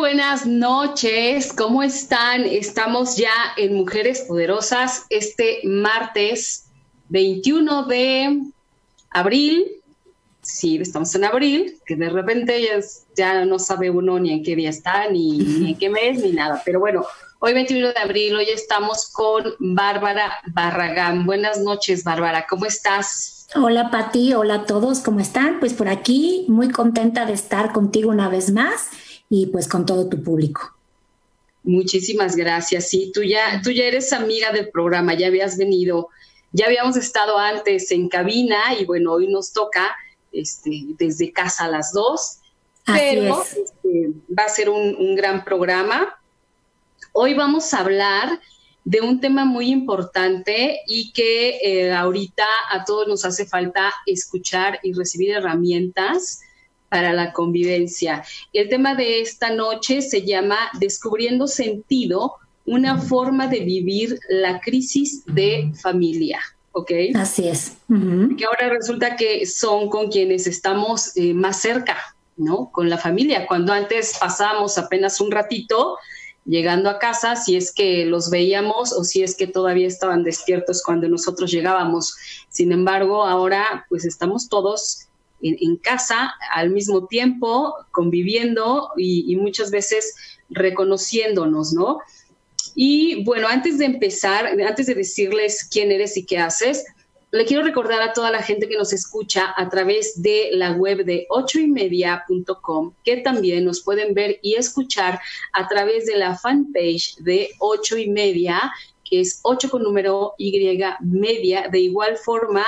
Buenas noches, ¿cómo están? Estamos ya en Mujeres Poderosas este martes 21 de abril. Sí, estamos en abril, que de repente ya, ya no sabe uno ni en qué día está, ni, ni en qué mes, ni nada. Pero bueno, hoy 21 de abril, hoy estamos con Bárbara Barragán. Buenas noches, Bárbara, ¿cómo estás? Hola Pati, hola a todos, ¿cómo están? Pues por aquí muy contenta de estar contigo una vez más y pues con todo tu público. Muchísimas gracias. Sí, tú ya, tú ya eres amiga del programa, ya habías venido, ya habíamos estado antes en cabina y bueno, hoy nos toca este, desde casa a las dos, pero este, va a ser un, gran programa. Hoy vamos a hablar de un tema muy importante y que eh, ahorita a todos nos hace falta escuchar y recibir herramientas para la convivencia. El tema de esta noche se llama Descubriendo sentido, una forma de vivir la crisis de familia. ¿Ok? Así es. Que ahora resulta que son con quienes estamos eh, más cerca, ¿no? Con la familia. Cuando antes pasábamos apenas un ratito llegando a casa, si es que los veíamos o si es que todavía estaban despiertos cuando nosotros llegábamos. Sin embargo, ahora pues estamos todos en, casa al mismo tiempo, conviviendo y, muchas veces reconociéndonos, ¿no? Y bueno, antes de empezar, antes de decirles quién eres y qué haces, le quiero recordar a toda la gente que nos escucha a través de la web de ochoymedia.com, que también nos pueden ver y escuchar a través de la fanpage de ocho y media, que es 8 con número Y media. De igual forma,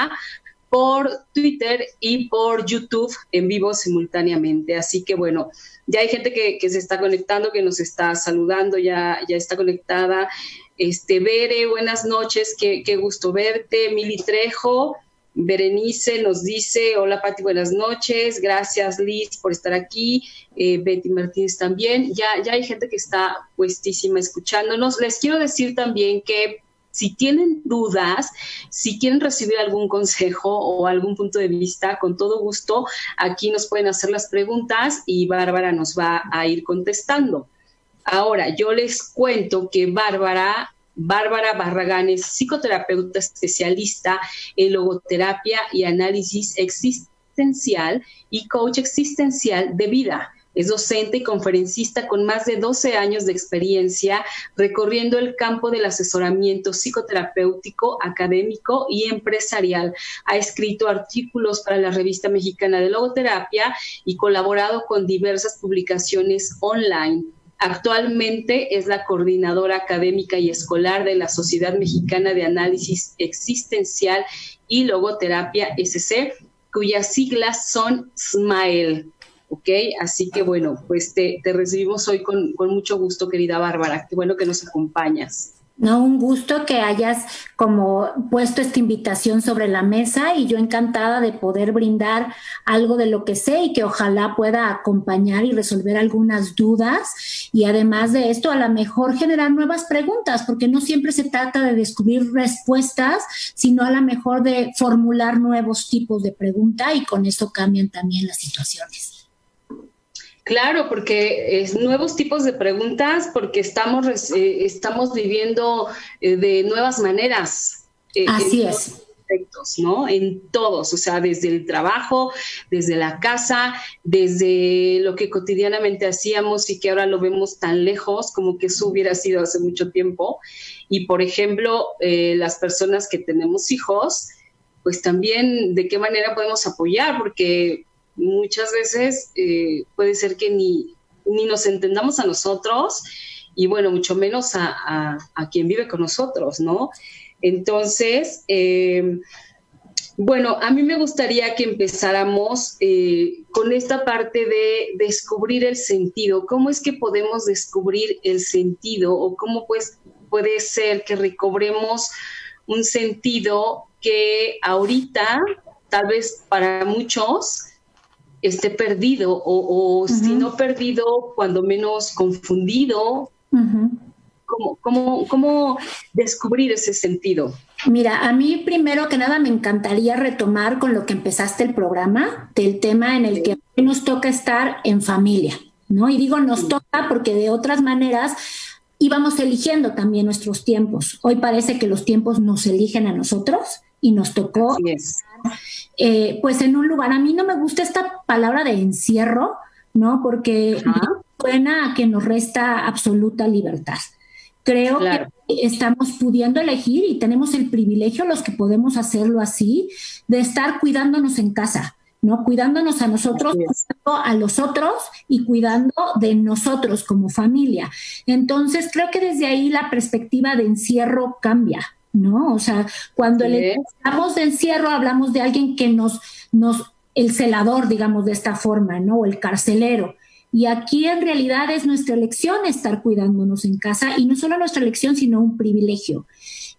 por Twitter y por YouTube en vivo simultáneamente. Así que bueno, ya hay gente que, se está conectando, que nos está saludando, ya, ya está conectada. Este, Bere, buenas noches, qué, gusto verte. Mili Trejo, Berenice nos dice, hola Pati, buenas noches, gracias Liz por estar aquí, eh, Betty Martínez también, ya, ya hay gente que está puestísima escuchándonos. Les quiero decir también que si tienen dudas, si quieren recibir algún consejo o algún punto de vista, con todo gusto, aquí nos pueden hacer las preguntas y Bárbara nos va a ir contestando. Ahora, yo les cuento que Bárbara, Bárbara Barragán es psicoterapeuta especialista en logoterapia y análisis existencial y coach existencial de vida. Es docente y conferencista con más de 12 años de experiencia recorriendo el campo del asesoramiento psicoterapéutico, académico y empresarial. Ha escrito artículos para la revista mexicana de logoterapia y colaborado con diversas publicaciones online. Actualmente es la coordinadora académica y escolar de la Sociedad Mexicana de Análisis Existencial y Logoterapia SC, cuyas siglas son SMILE. ¿Ok? Así que bueno, pues te, recibimos hoy con, mucho gusto, querida Bárbara. Qué bueno que nos acompañas. No, un gusto que hayas como puesto esta invitación sobre la mesa y yo encantada de poder brindar algo de lo que sé y que ojalá pueda acompañar y resolver algunas dudas y además de esto a lo mejor generar nuevas preguntas porque no siempre se trata de descubrir respuestas, sino a lo mejor de formular nuevos tipos de pregunta y con eso cambian también las situaciones. Claro, porque es nuevos tipos de preguntas, porque estamos, eh, estamos viviendo eh, de nuevas maneras. Eh, Así es. Aspectos, ¿no? En todos, o sea, desde el trabajo, desde la casa, desde lo que cotidianamente hacíamos y que ahora lo vemos tan lejos como que eso hubiera sido hace mucho tiempo. Y, por ejemplo, las personas que tenemos hijos, pues también de qué manera podemos apoyar, porque muchas veces eh, puede ser que ni, ni nos entendamos a nosotros y bueno, mucho menos a, quien vive con nosotros, ¿no? Entonces, eh, bueno, a mí me gustaría que empezáramos eh, con esta parte de descubrir el sentido. ¿Cómo es que podemos descubrir el sentido o cómo pues puede ser que recobremos un sentido que ahorita, tal vez para muchos, esté perdido o, si no perdido, cuando menos confundido. ¿Cómo, descubrir ese sentido? Mira, a mí primero que nada me encantaría retomar con lo que empezaste el programa, del tema en el que nos toca estar en familia, ¿no? Y digo nos toca porque de otras maneras íbamos eligiendo también nuestros tiempos. Hoy parece que los tiempos nos eligen a nosotros y nos tocó, eh, pues en un lugar, a mí no me gusta esta palabra de encierro, ¿no? Porque suena a que nos resta absoluta libertad. Creo que estamos pudiendo elegir y tenemos el privilegio, los que podemos hacerlo así, de estar cuidándonos en casa, ¿no? Cuidándonos a nosotros, a los otros y cuidando de nosotros como familia. Entonces, creo que desde ahí la perspectiva de encierro cambia, ¿no? O sea, cuando le hablamos de encierro, hablamos de alguien que nos, nos, el celador, digamos, de esta forma, ¿no? O el carcelero. Y aquí en realidad es nuestra elección estar cuidándonos en casa y no solo nuestra elección, sino un privilegio.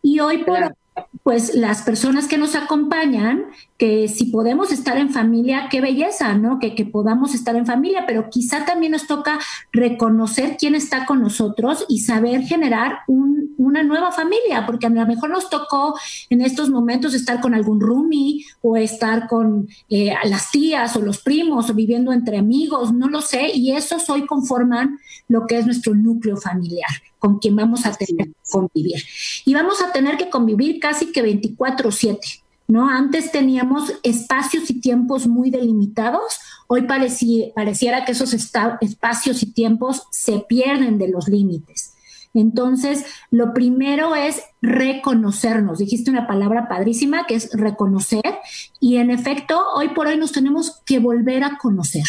Y hoy por pues las personas que nos acompañan, que si podemos estar en familia, qué belleza, ¿no? Que, que, podamos estar en familia, pero quizá también nos toca reconocer quién está con nosotros y saber generar una nueva familia, porque a lo mejor nos tocó en estos momentos estar con algún roomie o estar con eh, las tías o los primos o viviendo entre amigos, no lo sé, y esos hoy conforman lo que es nuestro núcleo familiar con quien vamos a tener que convivir. Y vamos a tener que convivir casi que 24/7, ¿no? Antes teníamos espacios y tiempos muy delimitados, hoy pareciera que esos espacios y tiempos se pierden de los límites. Entonces, lo primero es reconocernos. Dijiste una palabra padrísima que es reconocer y en efecto, hoy por hoy nos tenemos que volver a conocer.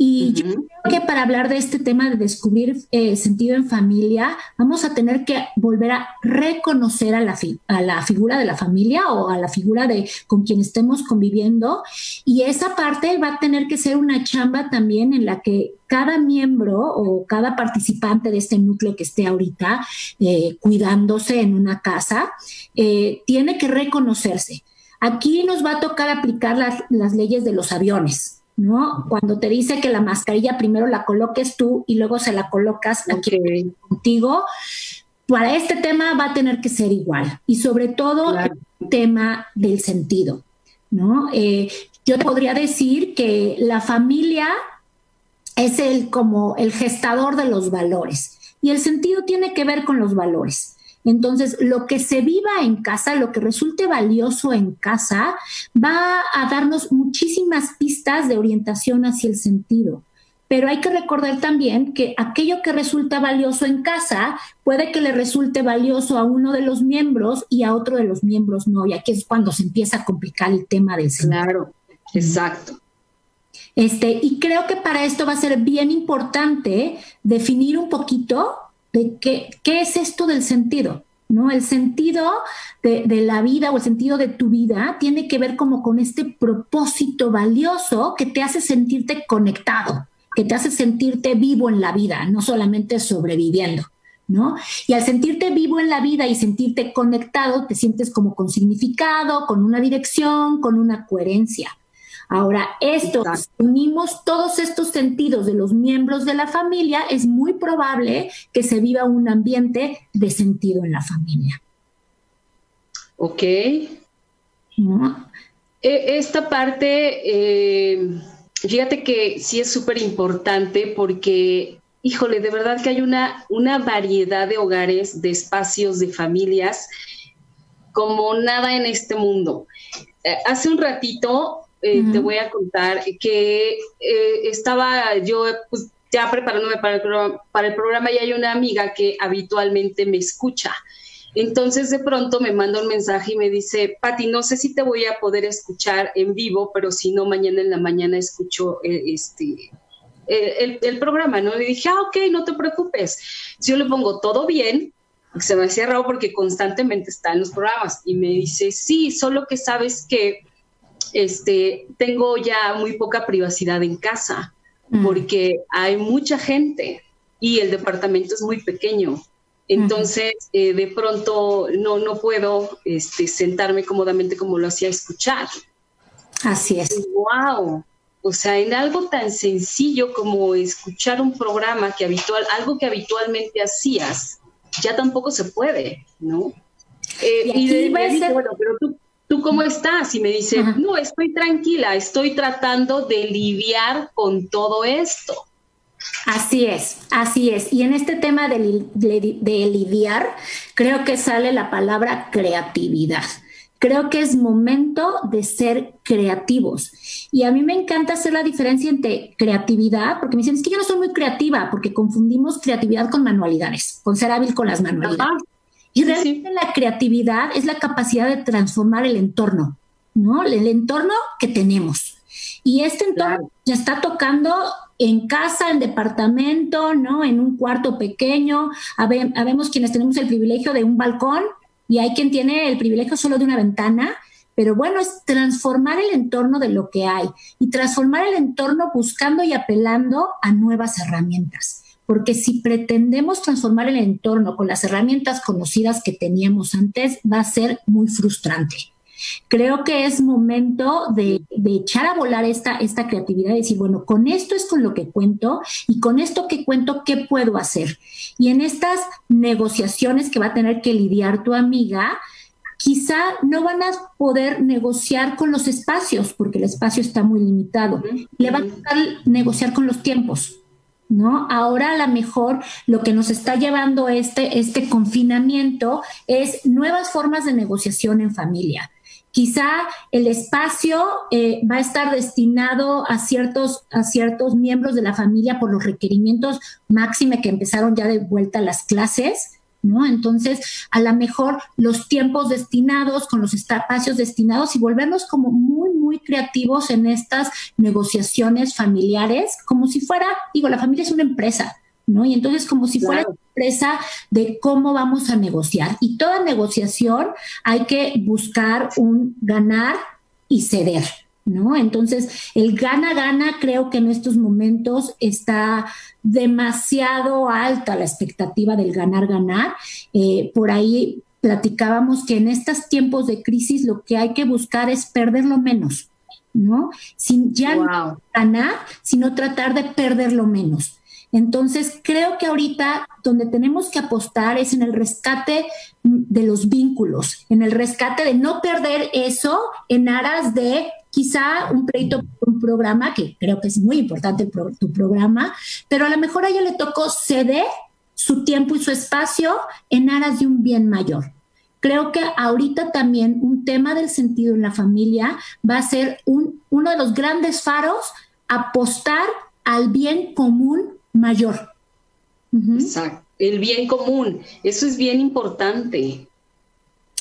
Y yo creo que para hablar de este tema de descubrir eh, sentido en familia, vamos a tener que volver a reconocer a la, a la figura de la familia o a la figura de con quien estemos conviviendo. Y esa parte va a tener que ser una chamba también en la que cada miembro o cada participante de este núcleo que esté ahorita eh, cuidándose en una casa, eh, tiene que reconocerse. Aquí nos va a tocar aplicar las, las leyes de los aviones. ¿No? Cuando te dice que la mascarilla primero la coloques tú y luego se la colocas aquí contigo, para este tema va a tener que ser igual. Y sobre todo el tema del sentido, ¿no? Eh, yo podría decir que la familia es el como el gestador de los valores y el sentido tiene que ver con los valores. Entonces, lo que se viva en casa, lo que resulte valioso en casa, va a darnos muchísimas pistas de orientación hacia el sentido. Pero hay que recordar también que aquello que resulta valioso en casa puede que le resulte valioso a uno de los miembros y a otro de los miembros no. Y aquí es cuando se empieza a complicar el tema del sentido. Claro, exacto. Este, y creo que para esto va a ser bien importante definir un poquito de qué, es esto del sentido. ¿no? El sentido de, la vida o el sentido de tu vida tiene que ver como con este propósito valioso que te hace sentirte conectado, que te hace sentirte vivo en la vida, no solamente sobreviviendo, ¿no? Y al sentirte vivo en la vida y sentirte conectado, te sientes como con significado, con una dirección, con una coherencia. Ahora, esto, unimos todos estos sentidos de los miembros de la familia, es muy probable que se viva un ambiente de sentido en la familia. Ok. E, esta parte, eh, fíjate que sí es súper importante porque, híjole, de verdad que hay una, una variedad de hogares, de espacios, de familias, como nada en este mundo. Eh, hace un ratito eh, te voy a contar que eh, estaba yo pues, ya preparándome para el, programa, para el programa y hay una amiga que habitualmente me escucha. Entonces de pronto me manda un mensaje y me dice, Pati, no sé si te voy a poder escuchar en vivo, pero si no, mañana en la mañana escucho eh, este, eh, el, programa, ¿no? Le dije, ah, ok, no te preocupes. Si yo le pongo todo bien, se me hacía raro porque constantemente está en los programas y me dice, sí, solo que sabes que este, tengo ya muy poca privacidad en casa mm. porque hay mucha gente y el departamento es muy pequeño. Entonces, eh, de pronto no, no puedo este, sentarme cómodamente como lo hacía escuchar. Así es. ¡Wow! O sea, en algo tan sencillo como escuchar un programa que habitual, algo que habitualmente hacías, ya tampoco se puede, ¿no? Eh, y, de, bueno, pero tú, ¿tú cómo estás? Y me dice, no, estoy tranquila, estoy tratando de lidiar con todo esto. Así es, así es. Y en este tema de, lidiar, creo que sale la palabra creatividad. Creo que es momento de ser creativos. Y a mí me encanta hacer la diferencia entre creatividad, porque me dicen, es que yo no soy muy creativa, porque confundimos creatividad con manualidades, con ser hábil con las manualidades. Y realmente la creatividad es la capacidad de transformar el entorno, ¿no? El entorno que tenemos. Y este entorno ya está tocando en casa, en departamento, ¿no? En un cuarto pequeño. Habemos quienes tenemos el privilegio de un balcón y hay quien tiene el privilegio solo de una ventana. Pero bueno, es transformar el entorno de lo que hay y transformar el entorno buscando y apelando a nuevas herramientas porque si pretendemos transformar el entorno con las herramientas conocidas que teníamos antes, va a ser muy frustrante. Creo que es momento de, echar a volar esta, esta creatividad y decir, bueno, con esto es con lo que cuento y con esto que cuento, ¿qué puedo hacer? Y en estas negociaciones que va a tener que lidiar tu amiga, quizá no van a poder negociar con los espacios, porque el espacio está muy limitado. Le van a tocar negociar con los tiempos. ¿No? Ahora a lo mejor lo que nos está llevando este, este confinamiento es nuevas formas de negociación en familia. Quizá el espacio eh, va a estar destinado a ciertos, a ciertos miembros de la familia por los requerimientos máxime que empezaron ya de vuelta las clases, ¿no? Entonces, a lo mejor los tiempos destinados con los espacios destinados y volvernos como muy, muy creativos en estas negociaciones familiares, como si fuera, digo, la familia es una empresa, ¿no? Y entonces como si fuera una empresa de cómo vamos a negociar. Y toda negociación hay que buscar un ganar y ceder, ¿no? Entonces, el gana-gana creo que en estos momentos está demasiado alta la expectativa del ganar-ganar. Eh, por ahí platicábamos que en estos tiempos de crisis lo que hay que buscar es perderlo menos, ¿no? Sin ya no ganar, sino tratar de perderlo menos. Entonces, creo que ahorita donde tenemos que apostar es en el rescate de los vínculos, en el rescate de no perder eso en aras de quizá un crédito un programa, que creo que es muy importante tu programa, pero a lo mejor a ella le tocó ceder su tiempo y su espacio en aras de un bien mayor. Creo que ahorita también un tema del sentido en la familia va a ser un, uno de los grandes faros, apostar al bien común mayor. Exacto, el bien común, eso es bien importante.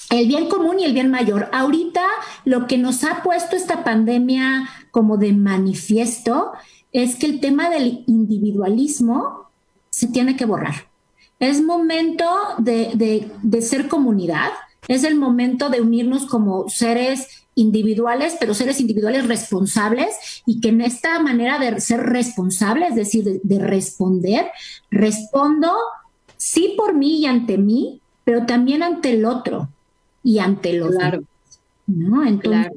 El bien común y el bien mayor. Ahorita lo que nos ha puesto esta pandemia como de manifiesto es que el tema del individualismo se tiene que borrar. Es momento de, de ser comunidad, es el momento de unirnos como seres individuales, pero seres individuales responsables y que en esta manera de ser responsable, es decir, de, responder, respondo sí por mí y ante mí, pero también ante el otro y ante los claro. ¿no? Entonces,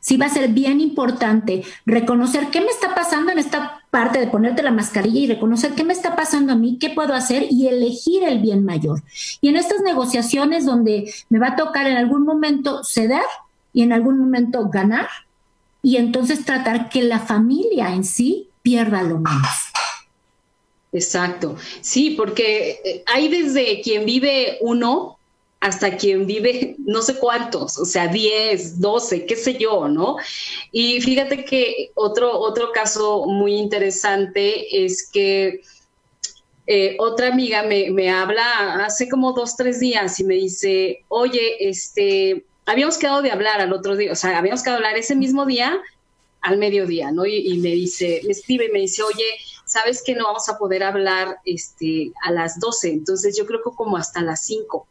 sí va a ser bien importante reconocer qué me está pasando en esta parte de ponerte la mascarilla y reconocer qué me está pasando a mí, qué puedo hacer y elegir el bien mayor. Y en estas negociaciones donde me va a tocar en algún momento ceder, y en algún momento ganar y entonces tratar que la familia en sí pierda lo menos. Exacto, sí, porque eh, hay desde quien vive uno hasta quien vive no sé cuántos, o sea, 10, 12, qué sé yo, ¿no? Y fíjate que otro, otro caso muy interesante es que eh, otra amiga me, me, habla hace como dos, tres días y me dice, oye, este, habíamos quedado de hablar al otro día, o sea, habíamos quedado de hablar ese mismo día al mediodía, ¿no? Y, me dice, me escribe y me dice, oye, sabes que no vamos a poder hablar este, a las 12, entonces yo creo que como hasta las 5.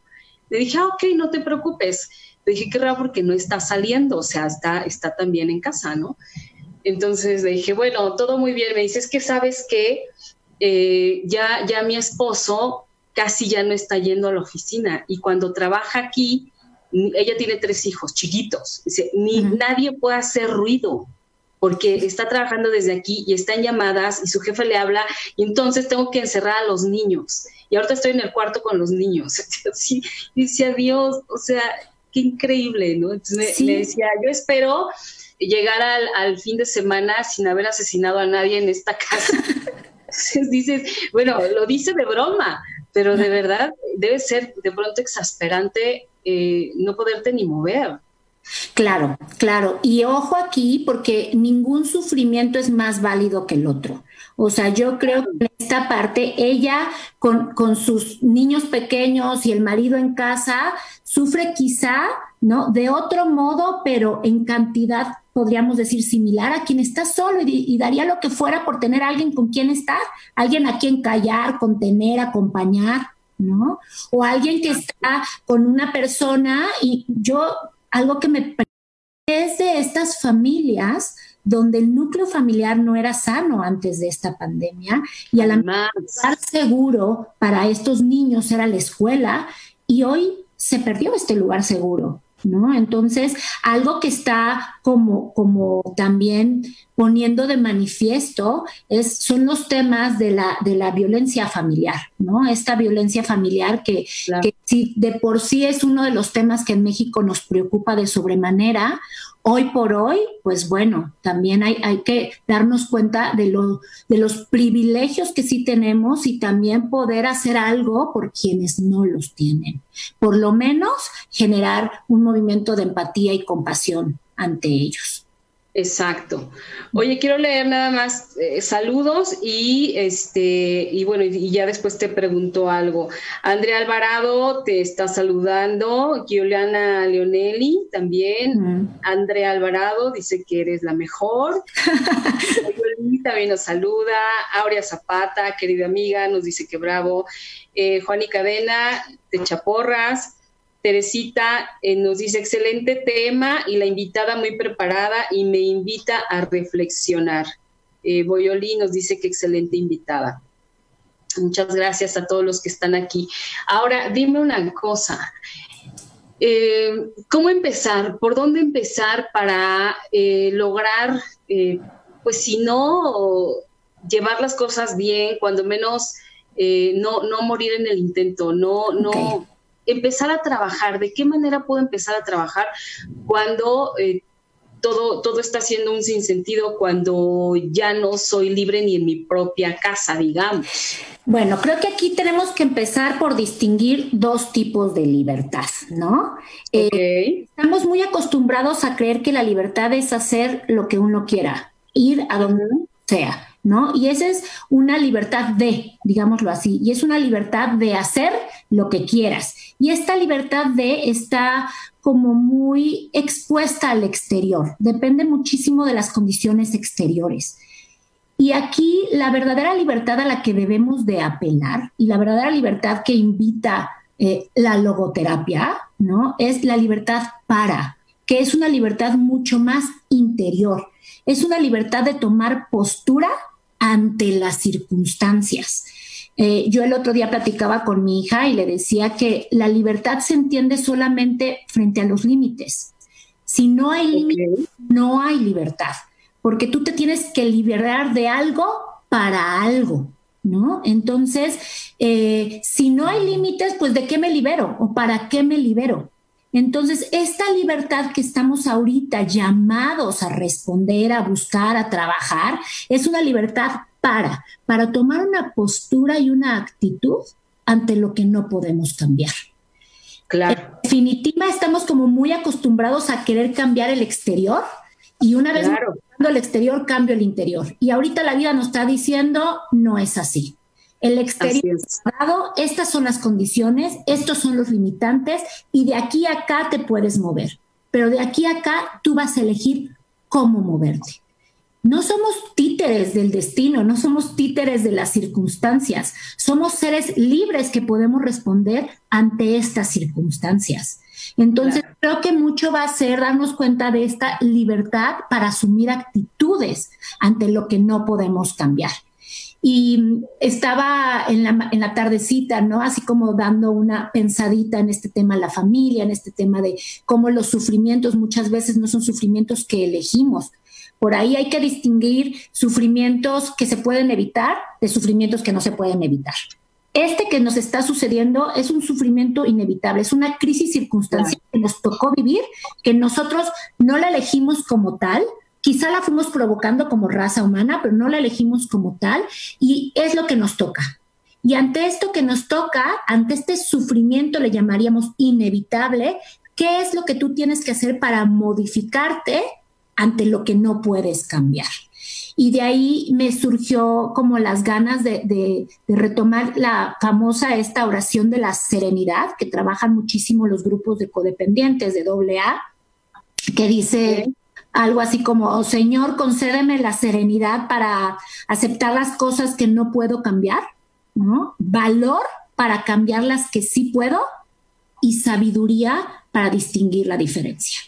Le dije, ah, ok, no te preocupes. Le dije, qué raro porque no está saliendo, o sea, está, está también en casa, ¿no? Entonces le dije, bueno, todo muy bien. Me dice, es que sabes que eh, ya, ya mi esposo casi ya no está yendo a la oficina y cuando trabaja aquí, ella tiene tres hijos chiquitos, dice, ni nadie puede hacer ruido porque está trabajando desde aquí y está en llamadas y su jefe le habla y entonces tengo que encerrar a los niños y ahorita estoy en el cuarto con los niños. Sí, dice adiós, o sea, qué increíble, ¿no? Entonces me, decía, yo espero llegar al, al, fin de semana sin haber asesinado a nadie en esta casa. Entonces dices, bueno, lo dice de broma, pero de verdad debe ser de pronto exasperante eh, no poderte ni mover. Claro, claro. Y ojo aquí, porque ningún sufrimiento es más válido que el otro. O sea, yo creo que en esta parte, ella con, con sus niños pequeños y el marido en casa, sufre quizá, ¿no? De otro modo, pero en cantidad, podríamos decir, similar a quien está solo y, y daría lo que fuera por tener a alguien con quien estar, alguien a quien callar, contener, acompañar. ¿no? O alguien que está con una persona y yo algo que me es de estas familias donde el núcleo familiar no era sano antes de esta pandemia y a la lugar seguro para estos niños era la escuela y hoy se perdió este lugar seguro. ¿no? Entonces, algo que está como, como también poniendo de manifiesto es, son los temas de la, de la violencia familiar, ¿no? Esta violencia familiar que, que si de por sí es uno de los temas que en México nos preocupa de sobremanera, hoy por hoy, pues bueno, también hay, hay que darnos cuenta de, lo, de los privilegios que sí tenemos y también poder hacer algo por quienes no los tienen. Por lo menos generar un movimiento de empatía y compasión ante ellos. Exacto. Oye, quiero leer nada más eh, saludos y este y bueno, y ya después te pregunto algo. Andrea Alvarado te está saludando, Giuliana Leonelli también. Andrea Alvarado dice que eres la mejor. también nos saluda. Aurea Zapata, querida amiga, nos dice que bravo. Eh, Juan y Cadena de Chaporras. Teresita eh, nos dice, excelente tema y la invitada muy preparada y me invita a reflexionar. Eh, Boyoli nos dice que excelente invitada. Muchas gracias a todos los que están aquí. Ahora, dime una cosa. Eh, ¿Cómo empezar? ¿Por dónde empezar para lograr, pues si no, llevar las cosas bien, cuando menos no, no morir en el intento, no, no empezar a trabajar, de qué manera puedo empezar a trabajar cuando eh, todo, todo está siendo un sinsentido, cuando ya no soy libre ni en mi propia casa, digamos. Bueno, creo que aquí tenemos que empezar por distinguir dos tipos de libertad, ¿no? Eh, estamos muy acostumbrados a creer que la libertad es hacer lo que uno quiera, ir a donde sea. ¿No? Y esa es una libertad de, digámoslo así, y es una libertad de hacer lo que quieras. Y esta libertad de está como muy expuesta al exterior, depende muchísimo de las condiciones exteriores. Y aquí la verdadera libertad a la que debemos de apelar y la verdadera libertad que invita eh, la logoterapia, ¿no? Es la libertad para, que es una libertad mucho más interior. Es una libertad de tomar postura ante las circunstancias. Eh, yo el otro día platicaba con mi hija y le decía que la libertad se entiende solamente frente a los límites. Si no hay límites, no hay libertad, porque tú te tienes que liberar de algo para algo, ¿no? Entonces, eh, si no hay límites, pues ¿de qué me libero o para qué me libero? Entonces, esta libertad que estamos ahorita llamados a responder, a buscar, a trabajar, es una libertad para, para tomar una postura y una actitud ante lo que no podemos cambiar. Claro. En definitiva, estamos como muy acostumbrados a querer cambiar el exterior y una vez cambiando el exterior, cambio el interior. Y ahorita la vida nos está diciendo, no es así. El exterior dado, estas son las condiciones, estos son los limitantes y de aquí a acá te puedes mover. Pero de aquí a acá tú vas a elegir cómo moverte. No somos títeres del destino, no somos títeres de las circunstancias, somos seres libres que podemos responder ante estas circunstancias. Entonces, creo que mucho va a ser darnos cuenta de esta libertad para asumir actitudes ante lo que no podemos cambiar. Y estaba en la, en la tardecita, ¿no? Así como dando una pensadita en este tema de la familia, en este tema de cómo los sufrimientos muchas veces no son sufrimientos que elegimos, por ahí hay que distinguir sufrimientos que se pueden evitar de sufrimientos que no se pueden evitar. Este que nos está sucediendo es un sufrimiento inevitable, es una crisis circunstancial que nos tocó vivir, que nosotros no la elegimos como tal, quizá la fuimos provocando como raza humana, pero no la elegimos como tal y es lo que nos toca. Y ante esto que nos toca, ante este sufrimiento le llamaríamos inevitable, ¿qué es lo que tú tienes que hacer para modificarte ante lo que no puedes cambiar. Y de ahí me surgió como las ganas de, retomar la famosa esta oración de la serenidad, que trabajan muchísimo los grupos de codependientes de AA, que dice algo así como, oh, Señor, concédeme la serenidad para aceptar las cosas que no puedo cambiar, ¿no? Valor para cambiar las que sí puedo y sabiduría para distinguir la diferencia.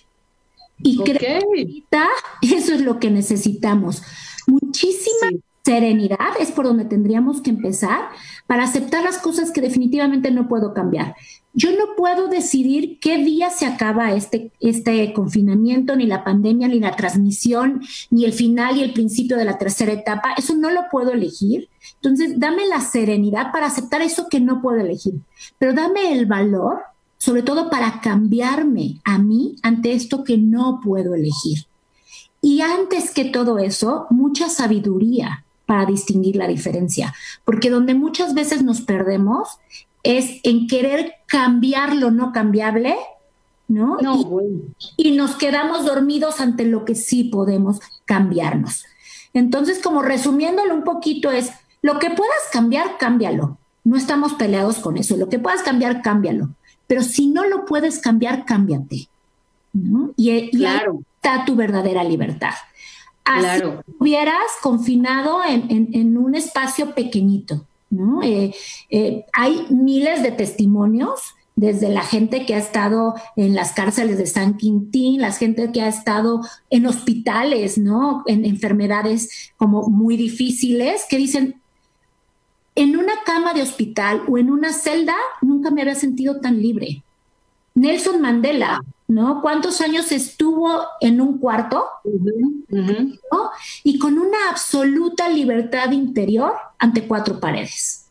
Y creo que eso es lo que necesitamos. Muchísima serenidad es por donde tendríamos que empezar para aceptar las cosas que definitivamente no puedo cambiar. Yo no puedo decidir qué día se acaba este, este confinamiento, ni la pandemia, ni la transmisión, ni el final y el principio de la tercera etapa. Eso no lo puedo elegir. Entonces, dame la serenidad para aceptar eso que no puedo elegir, pero dame el valor sobre todo para cambiarme a mí ante esto que no puedo elegir. Y antes que todo eso, mucha sabiduría para distinguir la diferencia, porque donde muchas veces nos perdemos es en querer cambiar lo no cambiable, ¿no? y, y nos quedamos dormidos ante lo que sí podemos cambiarnos. Entonces, como resumiéndolo un poquito es, lo que puedas cambiar, cámbialo. No estamos peleados con eso. Lo que puedas cambiar, cámbialo pero si no lo puedes cambiar, cámbiate. Y, claro. está tu verdadera libertad. Así claro. hubieras confinado en, un espacio pequeñito. Eh, eh, hay miles de testimonios desde la gente que ha estado en las cárceles de San Quintín, la gente que ha estado en hospitales, ¿no? En enfermedades como muy difíciles, que dicen, en una cama de hospital o en una celda nunca me había sentido tan libre. Nelson Mandela, ¿no? ¿Cuántos años estuvo en un cuarto? Y con una absoluta libertad interior ante cuatro paredes.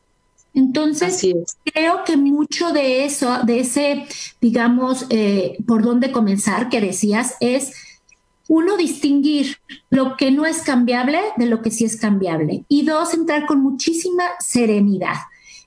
Entonces, creo que mucho de eso, de ese, digamos, eh, por dónde comenzar que decías, es uno, distinguir lo que no es cambiable de lo que sí es cambiable. Y dos, entrar con muchísima serenidad.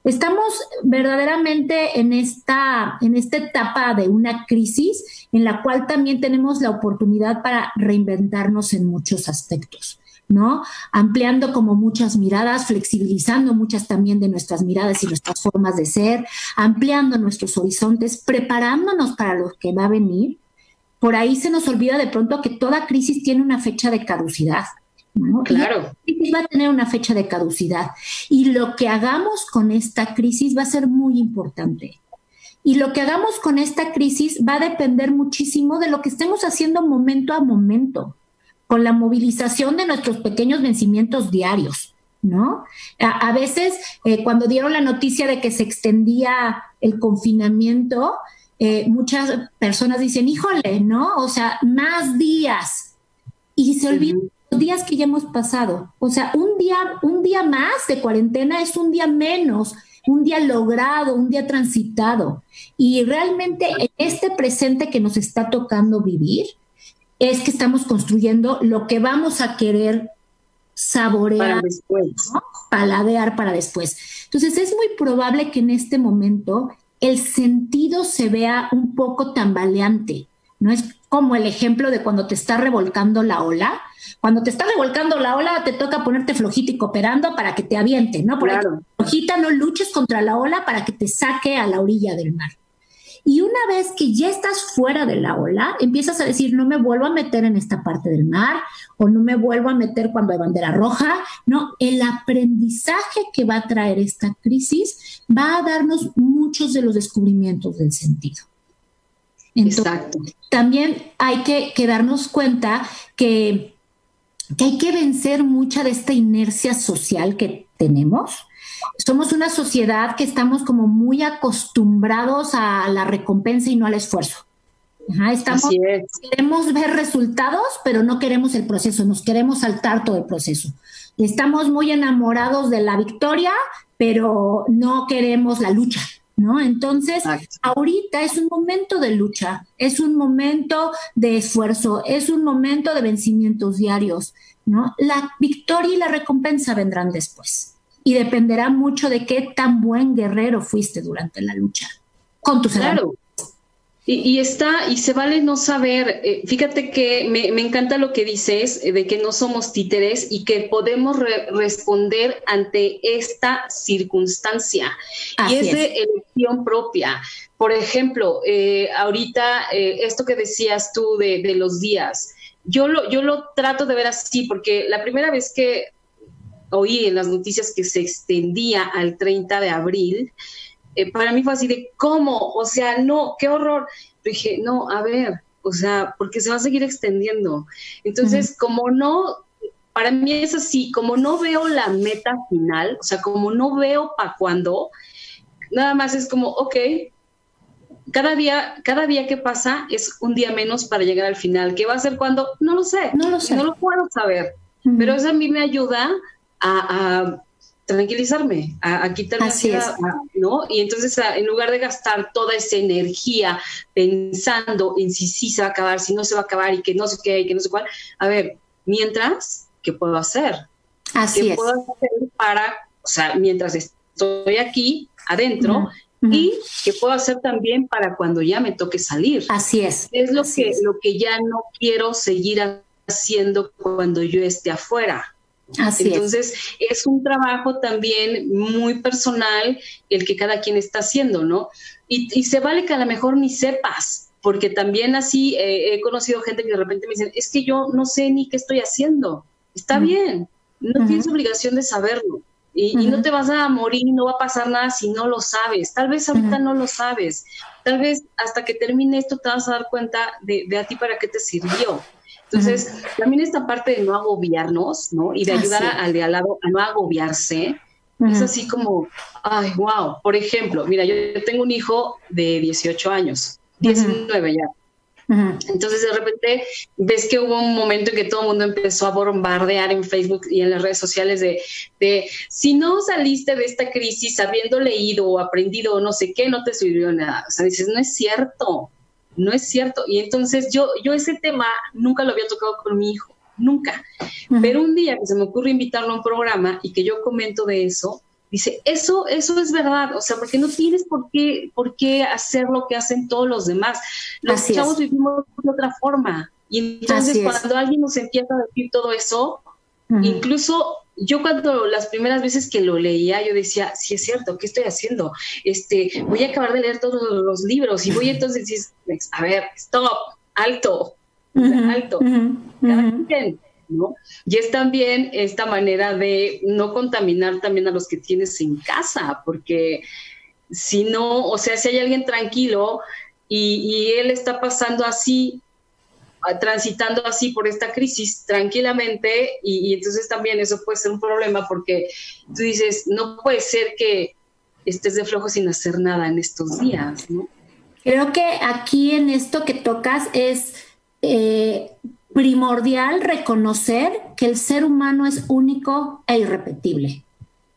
Estamos verdaderamente en esta, en esta etapa de una crisis en la cual también tenemos la oportunidad para reinventarnos en muchos aspectos. ¿no? Ampliando como muchas miradas, flexibilizando muchas también de nuestras miradas y nuestras formas de ser, ampliando nuestros horizontes, preparándonos para lo que va a venir por ahí se nos olvida de pronto que toda crisis tiene una fecha de caducidad. Claro. crisis va a tener una fecha de caducidad. Y lo que hagamos con esta crisis va a ser muy importante. Y lo que hagamos con esta crisis va a depender muchísimo de lo que estemos haciendo momento a momento, con la movilización de nuestros pequeños vencimientos diarios. ¿No? A, veces, eh, cuando dieron la noticia de que se extendía el confinamiento, eh, muchas personas dicen, híjole, ¿no? O sea, más días. Y se olvidan días que ya hemos pasado. O sea, un día, un día más de cuarentena es un día menos, un día logrado, un día transitado. Y realmente en este presente que nos está tocando vivir, es que estamos construyendo lo que vamos a querer saborear, para después. paladear para después. Entonces es muy probable que en este momento el sentido se vea un poco tambaleante, ¿no? Es como el ejemplo de cuando te está revolcando la ola. Cuando te está revolcando la ola, te toca ponerte flojita y cooperando para que te aviente, ¿no? Por claro. flojita, no luches contra la ola para que te saque a la orilla del mar. Y una vez que ya estás fuera de la ola, empiezas a decir, no me vuelvo a meter en esta parte del mar o no me vuelvo a meter cuando hay bandera roja. No, el aprendizaje que va a traer esta crisis va a darnos muchos de los descubrimientos del sentido. Exacto. También hay que, darnos cuenta que, que hay que vencer mucha de esta inercia social que tenemos somos una sociedad que estamos como muy acostumbrados a la recompensa y no al esfuerzo. estamos, queremos ver resultados, pero no queremos el proceso, nos queremos saltar todo el proceso. Estamos muy enamorados de la victoria, pero no queremos la lucha, ¿no? Entonces, ahorita es un momento de lucha, es un momento de esfuerzo, es un momento de vencimientos diarios, ¿no? La victoria y la recompensa vendrán después y dependerá mucho de qué tan buen guerrero fuiste durante la lucha con tus claro. Y, está, y se vale no saber, eh, fíjate que me, encanta lo que dices eh, de que no somos títeres y que podemos responder ante esta circunstancia. y es, de elección propia. Por ejemplo, eh, ahorita esto que decías tú de, de, los días, yo lo, yo lo trato de ver así, porque la primera vez que oí en las noticias que se extendía al 30 de abril, eh, para mí fue así de, ¿cómo? O sea, no, qué horror. dije, no, a ver, o sea, porque se va a seguir extendiendo. Entonces, como no, para mí es así, como no veo la meta final, o sea, como no veo para cuándo, nada más es como, ok, cada día, cada día que pasa es un día menos para llegar al final. ¿Qué va a ser cuando? No lo sé. No lo sé. No lo puedo saber. Pero eso a mí me ayuda a, tranquilizarme, a, quitarme ansiedad, ¿no? Y entonces, en lugar de gastar toda esa energía pensando en si sí se va a acabar, si no se va a acabar y que no sé qué y que no sé cuál, a ver, mientras, ¿qué puedo hacer? Así ¿Qué puedo hacer para, o sea, mientras estoy aquí adentro, y qué puedo hacer también para cuando ya me toque salir. Así es. Es lo que lo que ya no quiero seguir haciendo cuando yo esté afuera. Entonces, es. un trabajo también muy personal el que cada quien está haciendo, ¿no? Y, se vale que a lo mejor ni sepas, porque también así eh, he conocido gente que de repente me dicen, es que yo no sé ni qué estoy haciendo. Está bien, no tienes obligación de saberlo. Y, no te vas a morir, no va a pasar nada si no lo sabes. Tal vez ahorita no lo sabes. Tal vez hasta que termine esto te vas a dar cuenta de, de a ti para qué te sirvió. Entonces, también esta parte de no agobiarnos, ¿no? Y de ayudar al de al lado a no agobiarse, es así como, ay, wow. Por ejemplo, mira, yo tengo un hijo de 18 años, 19 ya. Entonces de repente ves que hubo un momento en que todo el mundo empezó a bombardear en Facebook y en las redes sociales de, de, si no saliste de esta crisis habiendo leído o aprendido o no sé qué, no te sirvió nada. O sea, dices, no es cierto no es cierto. Y entonces yo, yo ese tema nunca lo había tocado con mi hijo, nunca. Pero un día que se me ocurre invitarlo a un programa y que yo comento de eso, dice, eso, eso es verdad, o sea, porque no tienes por qué, por qué hacer lo que hacen todos los demás. Los chavos vivimos de otra forma. Y entonces cuando alguien nos empieza a decir todo eso, incluso yo cuando las primeras veces que lo leía, yo decía, sí es cierto, ¿qué estoy haciendo? Este, voy a acabar de leer todos los libros y voy entonces decir, a ver, stop, alto, alto. ¿no? Y es también esta manera de no contaminar también a los que tienes en casa, porque si no, o sea, si hay alguien tranquilo y, y él está pasando así, transitando así por esta crisis tranquilamente y, entonces también eso puede ser un problema porque tú dices, no puede ser que estés de flojo sin hacer nada en estos días, ¿no? Creo que aquí en esto que tocas es eh, primordial reconocer que el ser humano es único e irrepetible.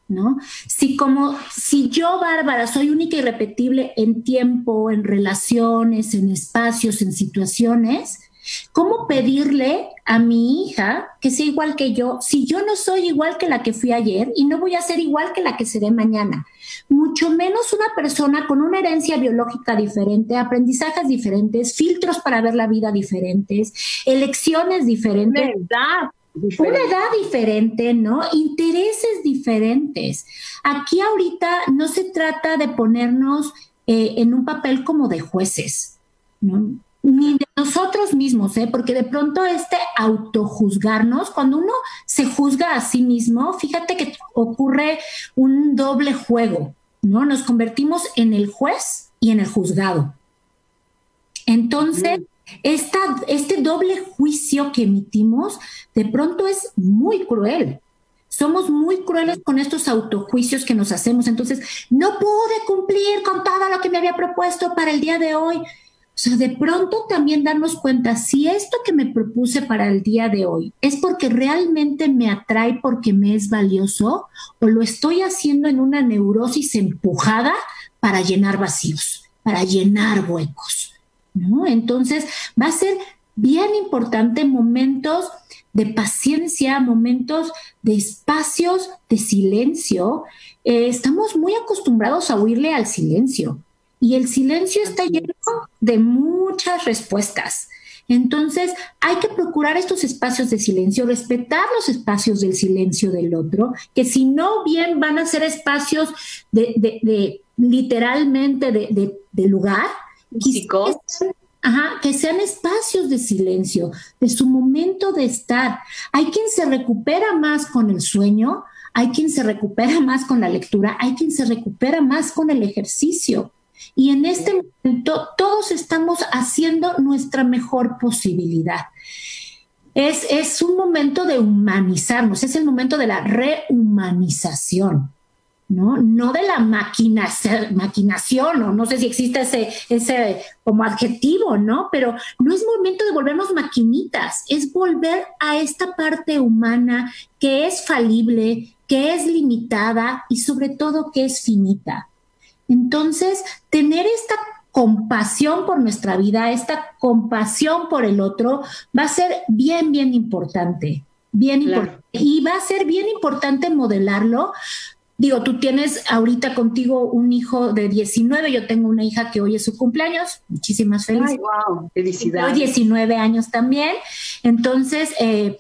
¿No? Si como si yo, Bárbara, soy única y irrepetible en tiempo, en relaciones, en espacios, en situaciones, ¿Cómo pedirle a mi hija que sea igual que yo si yo no soy igual que la que fui ayer y no voy a ser igual que la que seré mañana? Mucho menos una persona con una herencia biológica diferente, aprendizajes diferentes, filtros para ver la vida diferentes, elecciones diferentes. Una edad diferente. Una edad diferente, ¿no? Intereses diferentes. Aquí ahorita no se trata de ponernos eh, en un papel como de jueces, ¿no? Ni de nosotros mismos, ¿eh? porque de pronto este autojuzgarnos, cuando uno se juzga a sí mismo, fíjate que ocurre un doble juego, ¿no? Nos convertimos en el juez y en el juzgado. Entonces, esta, este doble juicio que emitimos de pronto es muy cruel. Somos muy crueles con estos autojuicios que nos hacemos. Entonces, no pude cumplir con todo lo que me había propuesto para el día de hoy. O sea, de pronto también darnos cuenta si esto que me propuse para el día de hoy es porque realmente me atrae porque me es valioso o lo estoy haciendo en una neurosis empujada para llenar vacíos, para llenar huecos, ¿no? Entonces va a ser bien importante momentos de paciencia, momentos de espacios de silencio. Eh, estamos muy acostumbrados a huirle al silencio y el silencio está lleno de muchas respuestas. Entonces, hay que procurar estos espacios de silencio, respetar los espacios del silencio del otro, que si no bien van a ser espacios de, literalmente de, lugar, Ajá, que sean espacios de silencio, de su momento de estar. Hay quien se recupera más con el sueño, hay quien se recupera más con la lectura, hay quien se recupera más con el ejercicio. Y en este momento todos estamos haciendo nuestra mejor posibilidad. Es, es un momento de humanizarnos, es el momento de la rehumanización. ¿no? No de la maquinación, o no sé si existe ese, ese como adjetivo, ¿no? Pero no es momento de volvernos maquinitas, es volver a esta parte humana que es falible, que es limitada y sobre todo que es finita. Entonces, tener esta compasión por nuestra vida, esta compasión por el otro, va a ser bien, bien importante. Bien importante. Y va a ser bien importante modelarlo. Digo, tú tienes ahorita contigo un hijo de 19, yo tengo una hija que hoy es su cumpleaños. Muchísimas felicidades. Ay, wow, felicidades. 19 años también. Entonces, eh,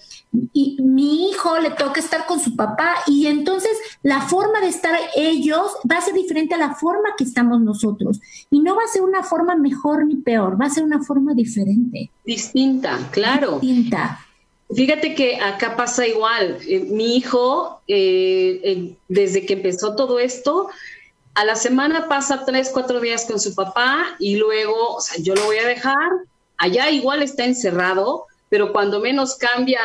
y mi hijo le toca estar con su papá y entonces la forma de estar ellos va a ser diferente a la forma que estamos nosotros y no va a ser una forma mejor ni peor, va a ser una forma diferente. Distinta, claro. Distinta. Fíjate que acá pasa igual. Eh, mi hijo, eh, desde que empezó todo esto, a la semana pasa tres, cuatro días con su papá y luego, o sea, yo lo voy a dejar. Allá igual está encerrado, pero cuando menos cambia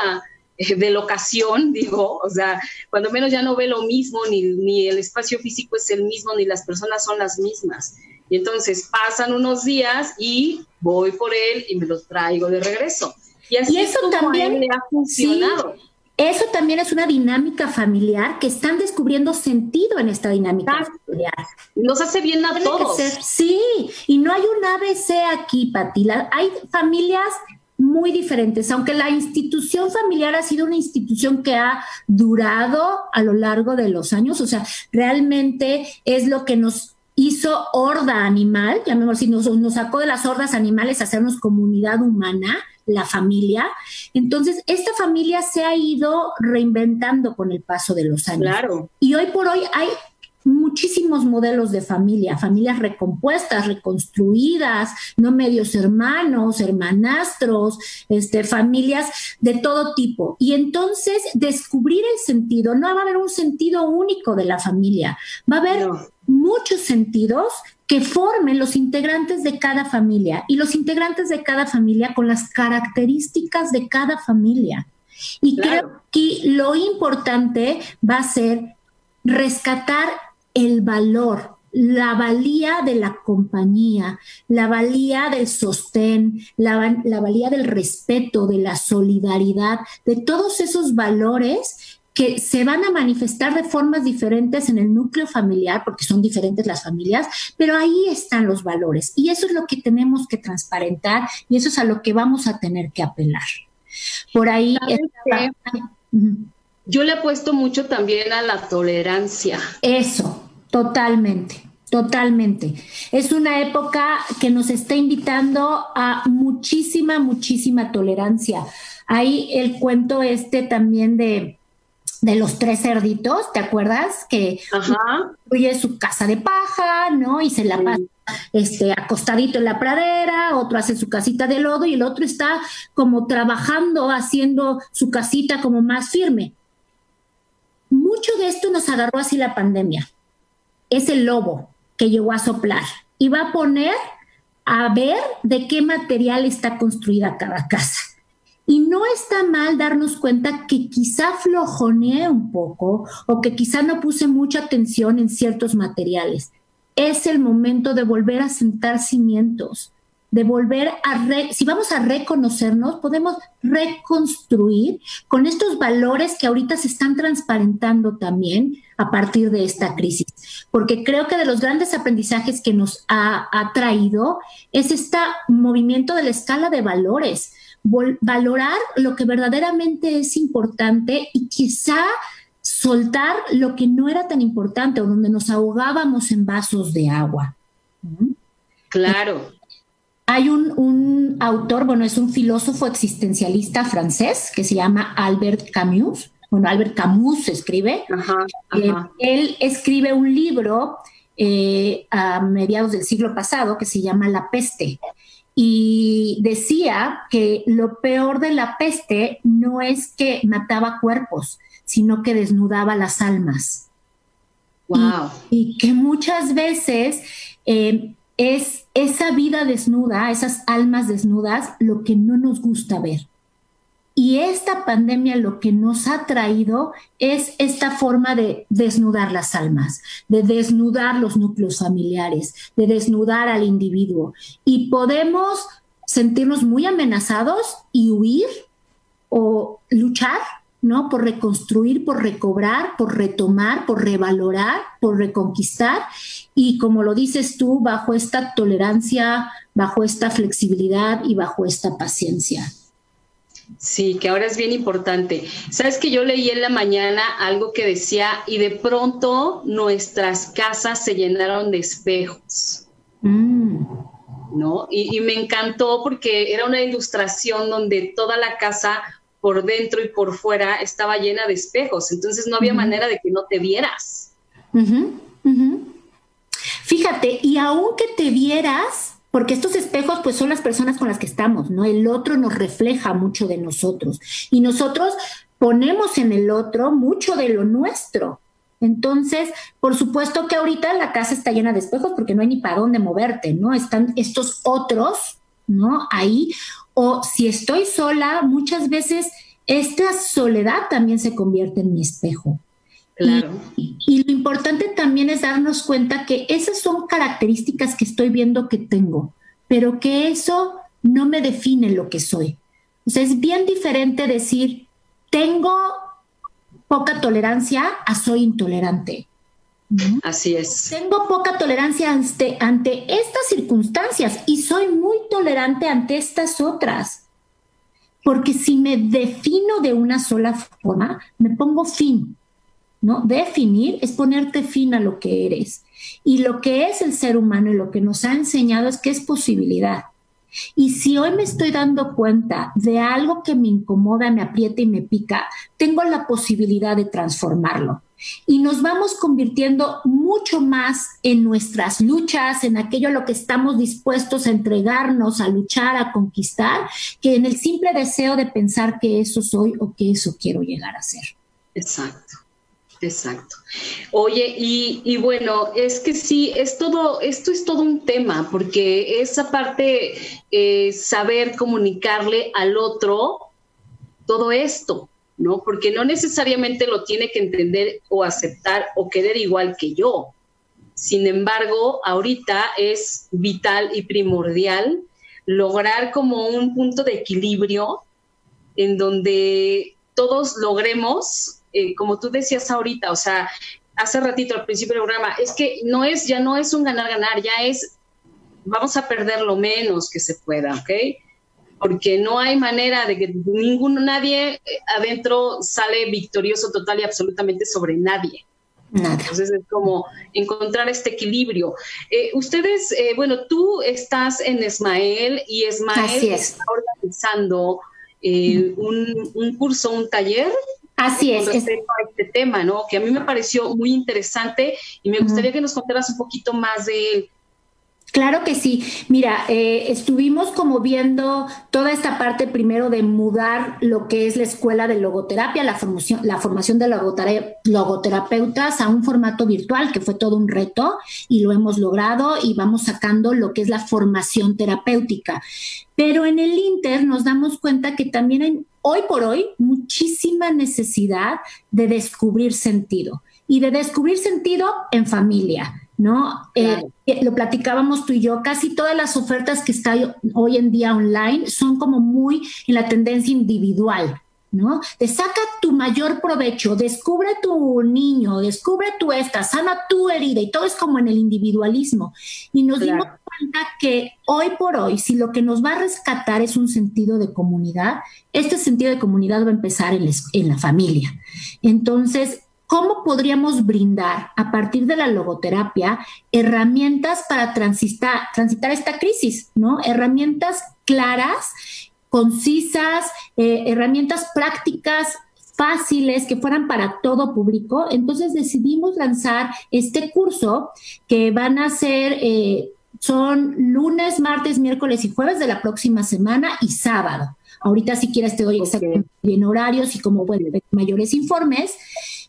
de locación, digo, o sea, cuando menos ya no ve lo mismo, ni, ni el espacio físico es el mismo, ni las personas son las mismas. Y entonces pasan unos días y voy por él y me los traigo de regreso. Y así eso también ha funcionado. eso también es una dinámica familiar que están descubriendo sentido en esta dinámica familiar. Nos hace bien a todos. sí, y no hay un ABC aquí, Pati. hay familias muy diferentes, aunque la institución familiar ha sido una institución que ha durado a lo largo de los años, o sea, realmente es lo que nos hizo horda animal, ya mejor si nos, nos sacó de las hordas animales a hacernos comunidad humana, la familia. Entonces, esta familia se ha ido reinventando con el paso de los años. Claro. Y hoy por hoy hay muchísimos modelos de familia, familias recompuestas, reconstruidas, no medios hermanos, hermanastros, este, familias de todo tipo. Y entonces descubrir el sentido, no va a haber un sentido único de la familia, va a haber muchos sentidos que formen los integrantes de cada familia y los integrantes de cada familia con las características de cada familia. Y creo que lo importante va a ser rescatar el valor, la valía de la compañía, la valía del sostén, la, valía del respeto, de la solidaridad, de todos esos valores que se van a manifestar de formas diferentes en el núcleo familiar, porque son diferentes las familias, pero ahí están los valores. Y eso es lo que tenemos que transparentar y eso es a lo que vamos a tener que apelar. Por ahí... Yo le apuesto mucho también a la tolerancia. Eso, totalmente. Totalmente. Es una época que nos está invitando a muchísima, muchísima tolerancia. Hay el cuento este también de, de los tres cerditos, ¿te acuerdas? Que construye su casa de paja, ¿no? Y se la pasa este, acostadito en la pradera, otro hace su casita de lodo y el otro está como trabajando, haciendo su casita como más firme. Mucho de esto nos agarró así la pandemia. Es el lobo que llegó a soplar y va a poner a ver de qué material está construida cada casa. Y no está mal darnos cuenta que quizá flojoneé un poco o que quizá no puse mucha atención en ciertos materiales. Es el momento de volver a sentar cimientos, de volver a, si vamos a reconocernos, podemos reconstruir con estos valores que ahorita se están transparentando también a partir de esta crisis. Porque creo que de los grandes aprendizajes que nos ha, ha traído es este movimiento de la escala de valores valorar lo que verdaderamente es importante y quizá soltar lo que no era tan importante o donde nos ahogábamos en vasos de agua. Claro. Hay un, autor, bueno, es un filósofo existencialista francés que se llama Albert Camus. Bueno, Albert Camus escribe. Eh, él escribe un libro eh, a mediados del siglo pasado que se llama La peste y decía que lo peor de la peste no es que mataba cuerpos, sino que desnudaba las almas. Wow. Y, que muchas veces eh, es esa vida desnuda, esas almas desnudas, lo que no nos gusta ver. Y esta pandemia lo que nos ha traído es esta forma de desnudar las almas, de desnudar los núcleos familiares, de desnudar al individuo. Y podemos sentirnos muy amenazados y huir o luchar, ¿no? Por reconstruir, por recobrar, por retomar, por revalorar, por reconquistar. Y como lo dices tú, bajo esta tolerancia, bajo esta flexibilidad y bajo esta paciencia. Sí, que ahora es bien importante. Sabes que yo leí en la mañana algo que decía, y de pronto nuestras casas se llenaron de espejos. Mm. ¿No? Y, y, me encantó porque era una ilustración donde toda la casa por dentro y por fuera estaba llena de espejos. Entonces no había manera de que no te vieras. Fíjate, y aunque te vieras, porque estos espejos pues son las personas con las que estamos, ¿no? El otro nos refleja mucho de nosotros y nosotros ponemos en el otro mucho de lo nuestro. Entonces, por supuesto que ahorita la casa está llena de espejos porque no hay ni para dónde moverte, ¿no? Están estos otros, ¿no? Ahí. O si estoy sola, muchas veces esta soledad también se convierte en mi espejo. Y, lo importante también es darnos cuenta que esas son características que estoy viendo que tengo, pero que eso no me define lo que soy. O sea, es bien diferente decir, tengo poca tolerancia a soy intolerante. Así es. Tengo poca tolerancia ante, ante estas circunstancias y soy muy tolerante ante estas otras. Porque si me defino de una sola forma, me pongo fin. ¿no? Definir es ponerte fin a lo que eres. Y lo que es el ser humano y lo que nos ha enseñado es que es posibilidad. Y si hoy me estoy dando cuenta de algo que me incomoda, me aprieta y me pica, tengo la posibilidad de transformarlo. Y nos vamos convirtiendo mucho más en nuestras luchas, en aquello a lo que estamos dispuestos a entregarnos, a luchar, a conquistar, que en el simple deseo de pensar que eso soy o que eso quiero llegar a ser. Exacto. Exacto. Oye, y, bueno, es que sí, es todo, esto es todo un tema, porque esa parte, eh, saber comunicarle al otro todo esto, ¿no? Porque no necesariamente lo tiene que entender o aceptar o querer igual que yo. Sin embargo, ahorita es vital y primordial lograr como un punto de equilibrio en donde todos logremos eh, como tú decías ahorita, o sea, hace ratito al principio del programa, es que no es, ya no es un ganar-ganar, ya es, vamos a perder lo menos que se pueda, ¿ok? Porque no hay manera de que ninguno, nadie eh, adentro sale victorioso total y absolutamente sobre nadie. Entonces es como encontrar este equilibrio. Eh, ustedes, eh, bueno, tú estás en Esmael y Esmael está organizando eh, un, curso, un taller. Así es. Respecto a este tema, ¿no? Que a mí me pareció muy interesante y me gustaría que nos contaras un poquito más de él. Claro que sí. Mira, eh, estuvimos como viendo toda esta parte primero de mudar lo que es la escuela de logoterapia, la formación, la formación de logoterapeutas a un formato virtual, que fue todo un reto y lo hemos logrado y vamos sacando lo que es la formación terapéutica. Pero en el Inter nos damos cuenta que también hay hoy por hoy muchísima necesidad de descubrir sentido y de descubrir sentido en familia ¿no? Eh, eh, lo platicábamos tú y yo, casi todas las ofertas que están hoy en día online son como muy en la tendencia individual, ¿no? Te saca tu mayor provecho, descubre tu niño, descubre tu esta, sana tu herida y todo es como en el individualismo. Y nos dimos cuenta que hoy por hoy, si lo que nos va a rescatar es un sentido de comunidad, este sentido de comunidad va a empezar en, en la familia. Entonces, ¿Cómo podríamos brindar a partir de la logoterapia herramientas para transitar, transitar esta crisis, ¿no? Herramientas claras, concisas, eh, herramientas prácticas fáciles que fueran para todo público. Entonces decidimos lanzar este curso que van a ser, eh, son lunes, martes, miércoles y jueves de la próxima semana y sábado. Ahorita si quieres te doy exactamente bien horarios y cómo pueden ver mayores informes.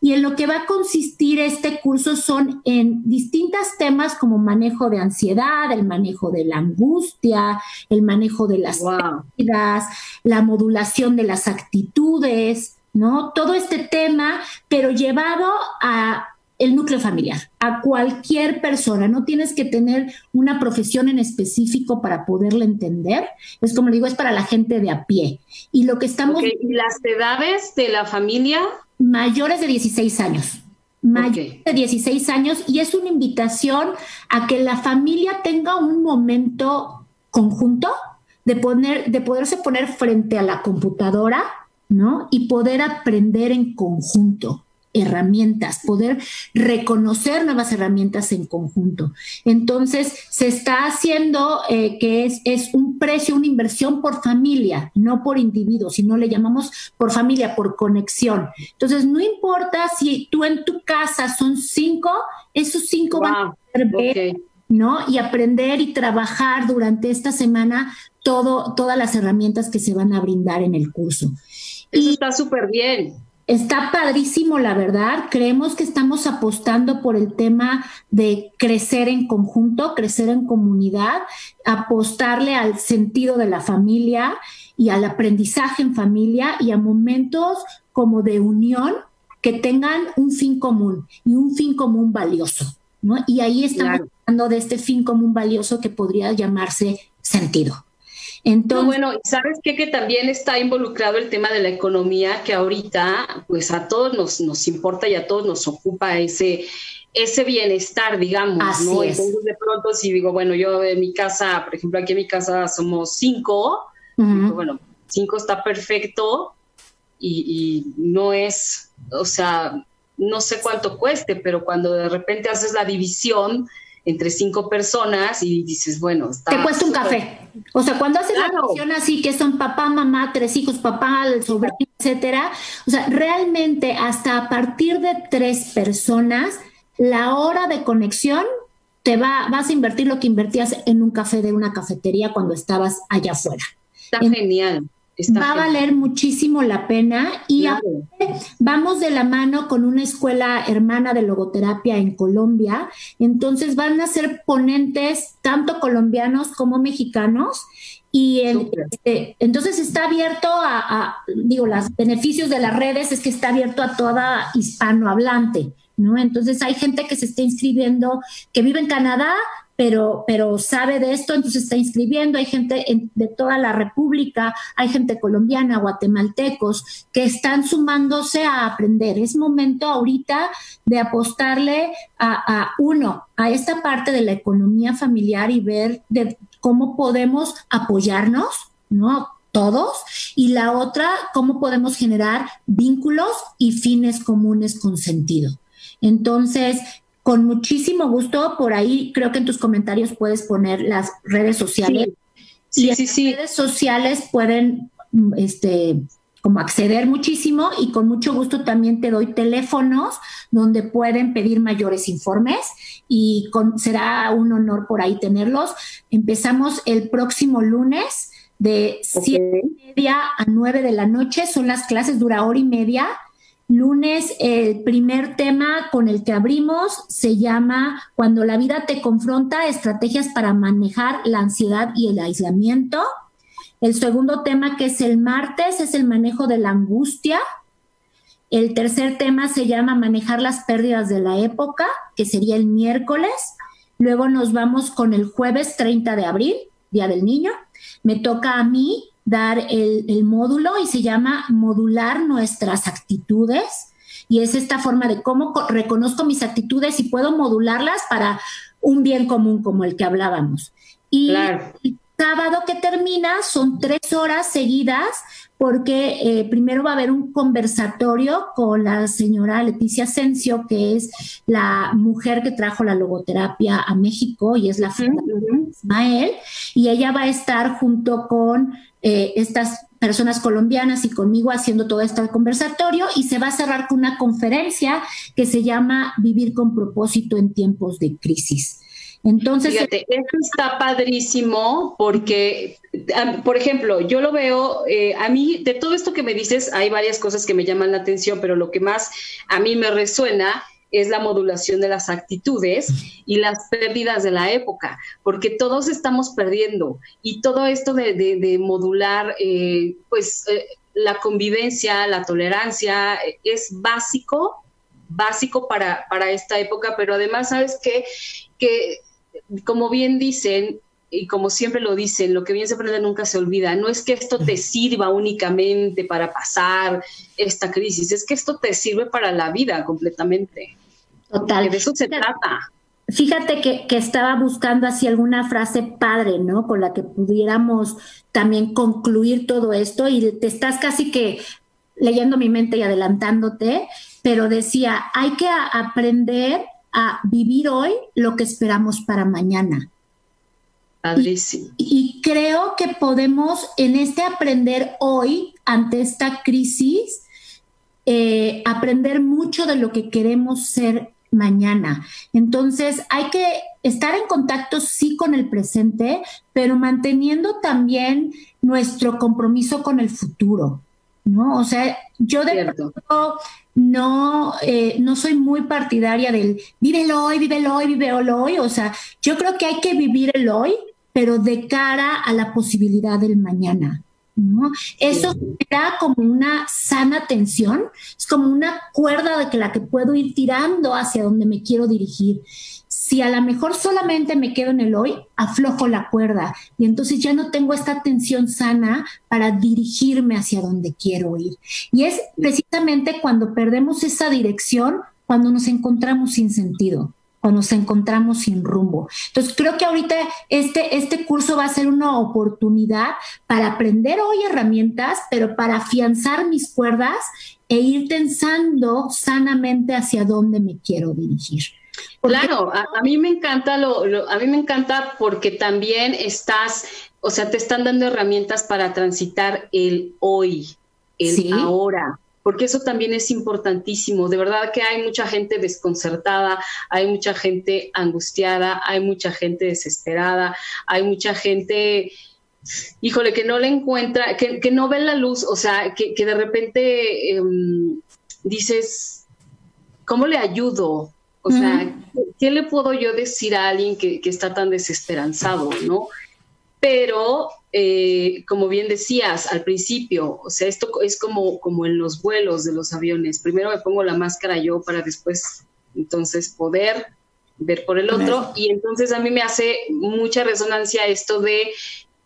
Y en lo que va a consistir este curso son en distintos temas como manejo de ansiedad, el manejo de la angustia, el manejo de las pérdidas, la modulación de las actitudes, ¿no? Todo este tema, pero llevado a el núcleo familiar, a cualquier persona. No tienes que tener una profesión en específico para poderla entender. Es como digo, es para la gente de a pie. Y lo que estamos... ¿Y las edades de la familia? Mayores de 16 años. Mayores de 16 años y es una invitación a que la familia tenga un momento conjunto de, poner, de poderse poner frente a la computadora, ¿no? Y poder aprender en conjunto herramientas, poder reconocer nuevas herramientas en conjunto. Entonces, se está haciendo eh, que es, es un precio, una inversión por familia, no por individuo, sino le llamamos por familia, por conexión. Entonces, no importa si tú en tu casa son cinco, esos cinco van a ser ¿no? Y aprender y trabajar durante esta semana todo, todas las herramientas que se van a brindar en el curso. Eso está súper bien. Está padrísimo, la verdad. Creemos que estamos apostando por el tema de crecer en conjunto, crecer en comunidad, apostarle al sentido de la familia y al aprendizaje en familia y a momentos como de unión que tengan un fin común y un fin común valioso. ¿no? Y ahí estamos hablando de este fin común valioso que podría llamarse sentido. Entonces, bueno, ¿sabes qué? Que también está involucrado el tema de la economía, que ahorita, pues a todos nos, nos importa y a todos nos ocupa ese, ese bienestar, digamos, ¿no? Entonces, de pronto, si digo, bueno, yo en mi casa, por ejemplo, aquí en mi casa somos cinco, bueno, cinco está perfecto y, y no es, o sea, no sé cuánto cueste, pero cuando de repente haces la división, entre cinco personas y dices, bueno, está te cuesta un café. O sea, cuando haces la división así, que son papá, mamá, tres hijos, papá, el sobrino, etcétera, o sea, realmente hasta a partir de tres personas, la hora de conexión te va, vas a invertir lo que invertías en un café de una cafetería cuando estabas allá afuera. Está genial va a valer muchísimo la pena y vamos de la mano con una escuela hermana de logoterapia en Colombia. Entonces van a ser ponentes tanto colombianos como mexicanos y este, entonces está abierto a, digo, los beneficios de las redes es que está abierto a toda hispanohablante, ¿no? Entonces hay gente que se está inscribiendo que vive en Canadá, pero, pero sabe de esto, entonces está inscribiendo. Hay gente de toda la República, hay gente colombiana, guatemaltecos, que están sumándose a aprender. Es momento ahorita de apostarle a, a uno, a esta parte de la economía familiar y ver de cómo podemos apoyarnos, ¿no? todos, y la otra, cómo podemos generar vínculos y fines comunes con sentido. Entonces, con muchísimo gusto, por ahí creo que en tus comentarios puedes poner las redes sociales. Sí, y sí, sí. Las redes sociales pueden este, como acceder muchísimo y con mucho gusto también te doy teléfonos donde pueden pedir mayores informes y con, será un honor por ahí tenerlos. Empezamos el próximo lunes de siete y media a 9 de la noche. Son las clases, dura hora y media. Lunes, el primer tema con el que abrimos se llama Cuando la vida te confronta, estrategias para manejar la ansiedad y el aislamiento. El segundo tema, que es el martes, es el manejo de la angustia. El tercer tema se llama manejar las pérdidas de la época, que sería el miércoles. Luego nos vamos con el jueves 30 de abril, Día del Niño me toca a mí dar el, módulo y se llama modular nuestras actitudes. Y es esta forma de cómo reconozco mis actitudes y puedo modularlas para un bien común como el que hablábamos. Y el sábado que termina son tres horas seguidas porque eh, primero va a haber un conversatorio con la señora Leticia Asensio, que es la mujer que trajo la logoterapia a México y es la fundadora Ismael, y ella va a estar junto con eh, estas personas colombianas y conmigo haciendo todo este conversatorio y se va a cerrar con una conferencia que se llama Vivir con propósito en tiempos de crisis. Entonces, Fíjate, eso está padrísimo porque, por ejemplo, yo lo veo, eh, a mí, de todo esto que me dices, hay varias cosas que me llaman la atención, pero lo que más a mí me resuena es la modulación de las actitudes y las pérdidas de la época, porque todos estamos perdiendo y todo esto de, modular, eh, pues eh, la convivencia, la tolerancia, es básico, básico para, para esta época, pero además, ¿sabes qué? Que como bien dicen, y como siempre lo dicen, lo que bien se aprende nunca se olvida. No es que esto te sirva únicamente para pasar esta crisis, es que esto te sirve para la vida completamente. Total. de eso se trata. Fíjate que, que, estaba buscando así alguna frase padre, ¿no? Con la que pudiéramos también concluir todo esto y te estás casi que leyendo mi mente y adelantándote, pero decía, hay que aprender a vivir hoy lo que esperamos para mañana. Padrísimo. Y, creo que podemos en este aprender hoy ante esta crisis, eh, aprender mucho de lo que queremos ser mañana. Entonces hay que estar en contacto sí con el presente, pero manteniendo también nuestro compromiso con el futuro. ¿no? O sea, yo de pronto no, eh, no soy muy partidaria del vívelo hoy, vívelo hoy, vívelo hoy. O sea, yo creo que hay que vivir el hoy, pero de cara a la posibilidad del mañana. ¿No? Eso da como una sana tensión, es como una cuerda de que la que puedo ir tirando hacia donde me quiero dirigir si a lo mejor solamente me quedo en el hoy, aflojo la cuerda y entonces ya no tengo esta tensión sana para dirigirme hacia donde quiero ir. Y es precisamente cuando perdemos esa dirección, cuando nos encontramos sin sentido cuando nos encontramos sin rumbo. Entonces, creo que ahorita este, este curso va a ser una oportunidad para aprender hoy herramientas, pero para afianzar mis cuerdas e ir tensando sanamente hacia dónde me quiero dirigir. Claro, a, mí me encanta lo, a mí me encanta porque también estás, o sea, te están dando herramientas para transitar el hoy, el ahora, porque eso también es importantísimo. De verdad que hay mucha gente desconcertada, hay mucha gente angustiada, hay mucha gente desesperada, hay mucha gente, híjole, que no le encuentra, que, que no ve la luz, o sea, que, que de repente em, dices, ¿cómo le ayudo? O sea, ¿qué le puedo yo decir a alguien que, está tan desesperanzado, no? Pero, eh, como bien decías al principio, o sea, esto es como, como en los vuelos de los aviones. Primero me pongo la máscara yo para después, entonces, poder ver por el otro. Y entonces a mí me hace mucha resonancia esto de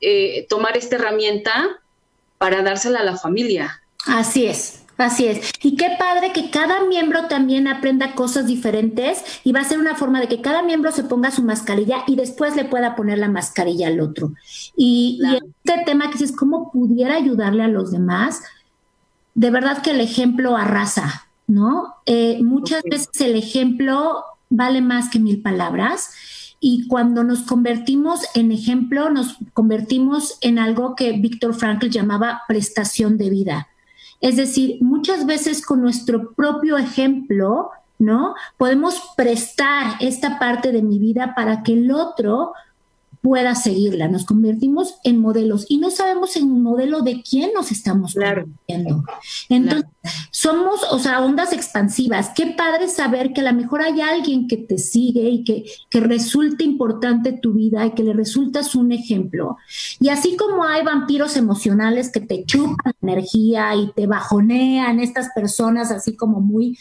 eh, tomar esta herramienta para dársela a la familia. Así es. Así es. Y qué padre que cada miembro también aprenda cosas diferentes y va a ser una forma de que cada miembro se ponga su mascarilla y después le pueda poner la mascarilla al otro. Y, este tema que es cómo pudiera ayudarle a los demás, de verdad que el ejemplo arrasa, ¿no? Eh, muchas veces el ejemplo vale más que mil palabras. Y cuando nos convertimos en ejemplo, nos convertimos en algo que Víctor Frankl llamaba prestación de vida. Es decir, muchas veces con nuestro propio ejemplo, ¿no? Podemos prestar esta parte de mi vida para que el otro pueda seguirla. Nos convertimos en modelos y no sabemos en un modelo de quién nos estamos convirtiendo. Entonces, somos, o sea, ondas expansivas. Qué padre saber que a lo mejor hay alguien que te sigue y que, que resulta importante tu vida y que le resultas un ejemplo. Y así como hay vampiros emocionales que te chupan energía y te bajonean, estas personas así como muy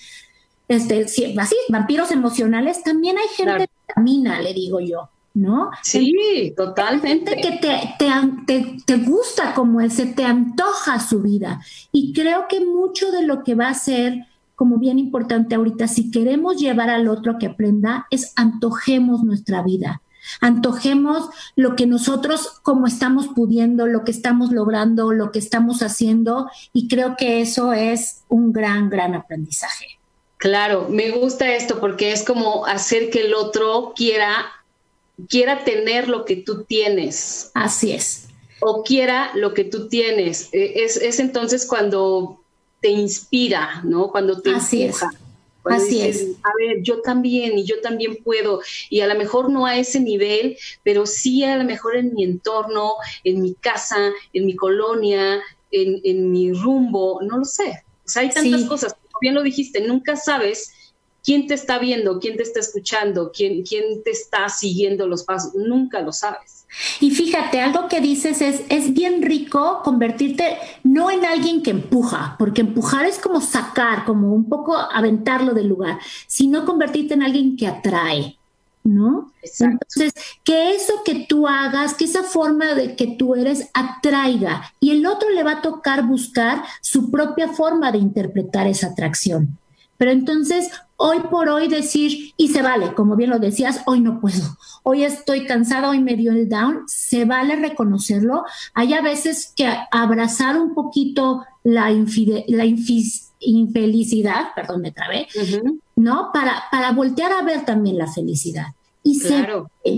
este, así, vampiros emocionales, también hay gente que camina, le digo yo. ¿No? Sí, totalmente. Que te, te, te, gusta como ese, te antoja su vida. Y creo que mucho de lo que va a ser como bien importante ahorita, si queremos llevar al otro a que aprenda, es antojemos nuestra vida. Antojemos lo que nosotros como estamos pudiendo, lo que estamos logrando, lo que estamos haciendo y creo que eso es un gran, gran aprendizaje. Claro, me gusta esto porque es como hacer que el otro quiera quiera tener lo que tú tienes. Así es. O quiera lo que tú tienes. E, es, entonces cuando te inspira, ¿no? Cuando te Así empuja. Es. Así es. A ver, yo también y yo también puedo. Y a lo mejor no a ese nivel, pero sí a lo mejor en mi entorno, en mi casa, en mi colonia, en, mi rumbo, no lo sé. O sea, hay tantas cosas. Como bien lo dijiste, nunca sabes quién te está viendo, quién te está escuchando, quién, quién te está siguiendo los pasos, nunca lo sabes. Y fíjate, algo que dices es, es bien rico convertirte no en alguien que empuja, porque empujar es como sacar, como un poco aventarlo del lugar, sino convertirte en alguien que atrae. ¿no? Entonces, que eso que tú hagas, que esa forma de que tú eres atraiga y el otro le va a tocar buscar su propia forma de interpretar esa atracción. Pero entonces, hoy por hoy decir, y se vale, como bien lo decías, hoy no puedo, hoy estoy cansada, hoy me dio el down, se vale reconocerlo. Hay a veces que abrazar un poquito la, la infelicidad, perdón, me trabé, ¿no? Para, para voltear a ver también la felicidad. Y se,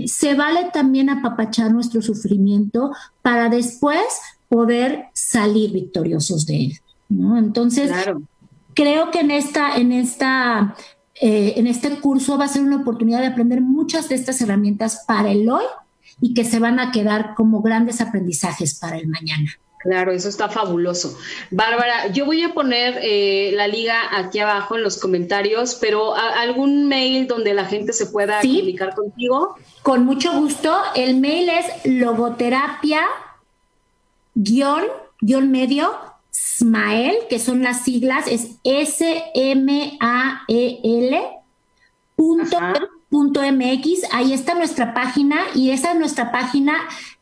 se vale también apapachar nuestro sufrimiento para después poder salir victoriosos de él, ¿no? Entonces, claro creo que en esta, en esta, eh, en este curso va a ser una oportunidad de aprender muchas de estas herramientas para el hoy y que se van a quedar como grandes aprendizajes para el mañana. Claro, eso está fabuloso. Bárbara, yo voy a poner eh, la liga aquí abajo en los comentarios, pero algún mail donde la gente se pueda comunicar contigo. Con mucho gusto. El mail es logoterapia guion, guion medio SMAEL, que son las siglas, es S-M-A-E-L punto, MX. Ahí está nuestra página y esa nuestra página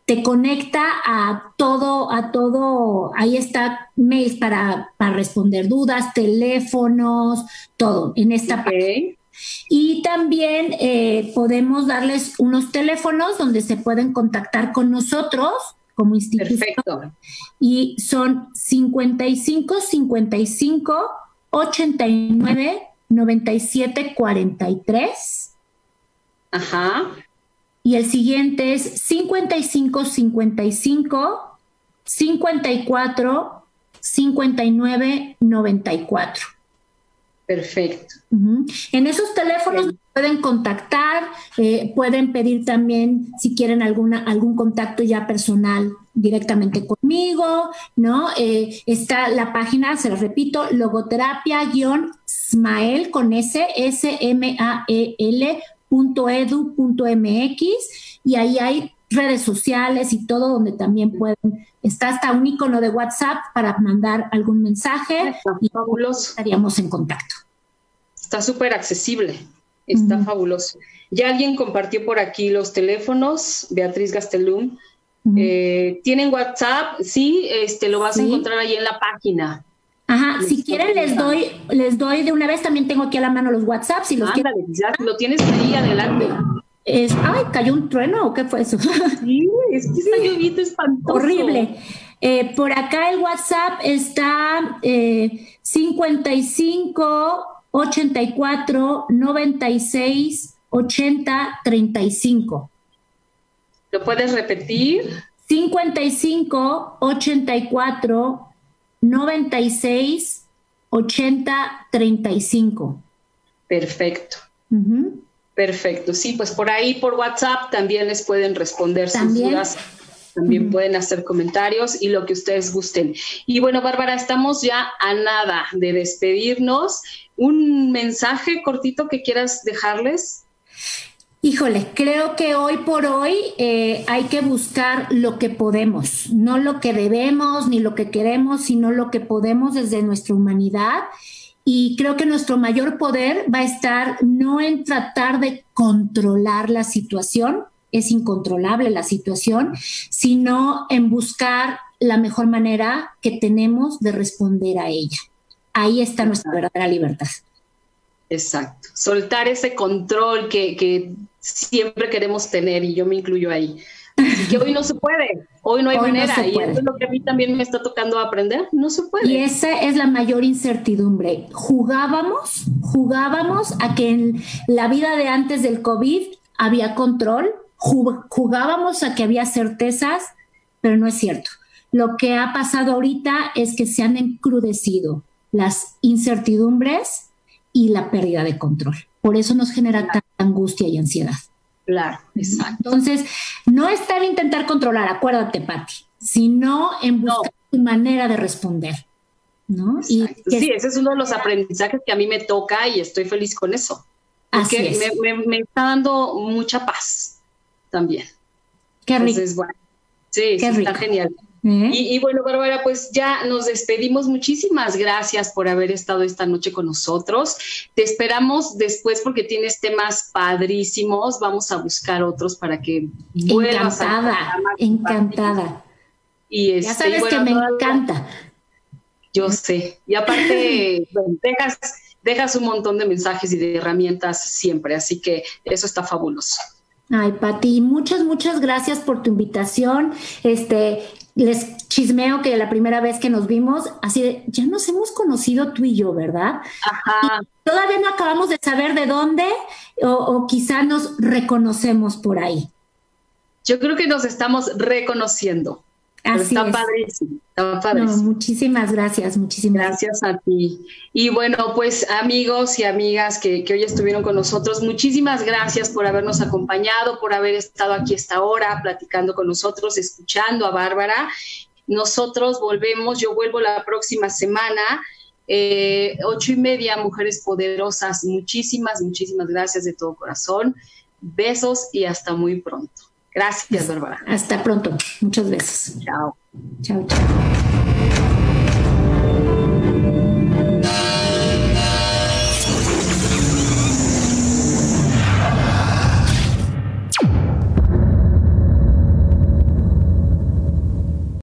te conecta a todo, a todo, ahí está mails para, para responder dudas, teléfonos, todo en esta página. Y también eh, podemos darles unos teléfonos donde se pueden contactar con nosotros como institución. Perfecto. Y son 55 55 89 97 43. Ajá. Y el siguiente es 55 55 54 59 94. Perfecto. En esos teléfonos pueden contactar, eh, pueden pedir también si quieren alguna, algún contacto ya personal directamente conmigo, ¿no? Eh, está la página, se lo repito, logoterapia-smael con S, S-M-A-E-L punto punto y ahí hay redes sociales y todo donde también pueden, está hasta un icono de WhatsApp para mandar algún mensaje y estaríamos en contacto. Está súper accesible. Está fabuloso. Ya alguien compartió por aquí los teléfonos, Beatriz Gastelum. Eh, ¿Tienen WhatsApp? Sí, este, lo vas a encontrar ahí en la página. Ajá, si quieren les doy, les doy de una vez, también tengo aquí a la mano los WhatsApp, si los Ándale, ya lo tienes ahí adelante. Es, ay, cayó un trueno o qué fue eso? Sí, es que está lloviendo espantoso. Horrible. Eh, por acá el WhatsApp está eh, 55 84 96 80 35. ¿Lo puedes repetir? 55 84 96 80 35. Perfecto. Perfecto. Sí, pues por ahí por WhatsApp también les pueden responder sus dudas. También pueden hacer comentarios y lo que ustedes gusten. Y bueno, Bárbara, estamos ya a nada de despedirnos. ¿Un mensaje cortito que quieras dejarles? Híjole, creo que hoy por hoy eh, hay que buscar lo que podemos, no lo que debemos ni lo que queremos, sino lo que podemos desde nuestra humanidad. Y creo que nuestro mayor poder va a estar no en tratar de controlar la situación, es incontrolable la situación, sino en buscar la mejor manera que tenemos de responder a ella. Ahí está nuestra verdadera libertad. Exacto. Soltar ese control que, que siempre queremos tener y yo me incluyo ahí. Que hoy no se puede, hoy no hay manera y eso es lo que a mí también me está tocando aprender, no se puede. Y esa es la mayor incertidumbre. Jugábamos, jugábamos a que en la vida de antes del COVID había control, jugábamos a que había certezas, pero no es cierto. Lo que ha pasado ahorita es que se han encrudecido las incertidumbres y la pérdida de control. Por eso nos genera tanta angustia y ansiedad. Claro, exacto. Entonces, no está en intentar controlar, acuérdate, Patti, sino en buscar tu manera de responder. ¿no? Y sí, ese es uno de los aprendizajes que a mí me toca y estoy feliz con eso. Porque me, está dando mucha paz también. Qué rico. Entonces, bueno, sí, está genial. Y, bueno, Bárbara, pues ya nos despedimos. Muchísimas gracias por haber estado esta noche con nosotros. Te esperamos después porque tienes temas padrísimos. Vamos a buscar otros para que vuelvas encantada, encantada. Y ya este, sabes que me encanta. Yo sé. Y aparte, dejas, dejas un montón de mensajes y de herramientas siempre, así que eso está fabuloso. Ay, Pati, muchas, muchas gracias por tu invitación. Este, les chismeo que la primera vez que nos vimos, así de, ya nos hemos conocido tú y yo, ¿verdad? Ajá. todavía no acabamos de saber de dónde o, o quizá nos reconocemos por ahí. Yo creo que nos estamos reconociendo está padrísimo, está padrísimo. muchísimas gracias, muchísimas gracias. a ti. Y bueno, pues amigos y amigas que, que, hoy estuvieron con nosotros, muchísimas gracias por habernos acompañado, por haber estado aquí esta hora platicando con nosotros, escuchando a Bárbara. Nosotros volvemos, yo vuelvo la próxima semana. Eh, ocho y media, Mujeres Poderosas. Muchísimas, muchísimas gracias de todo corazón. Besos y hasta muy pronto. Gracias, Bárbara. Hasta pronto. Muchas veces. Chao. Chao, chao.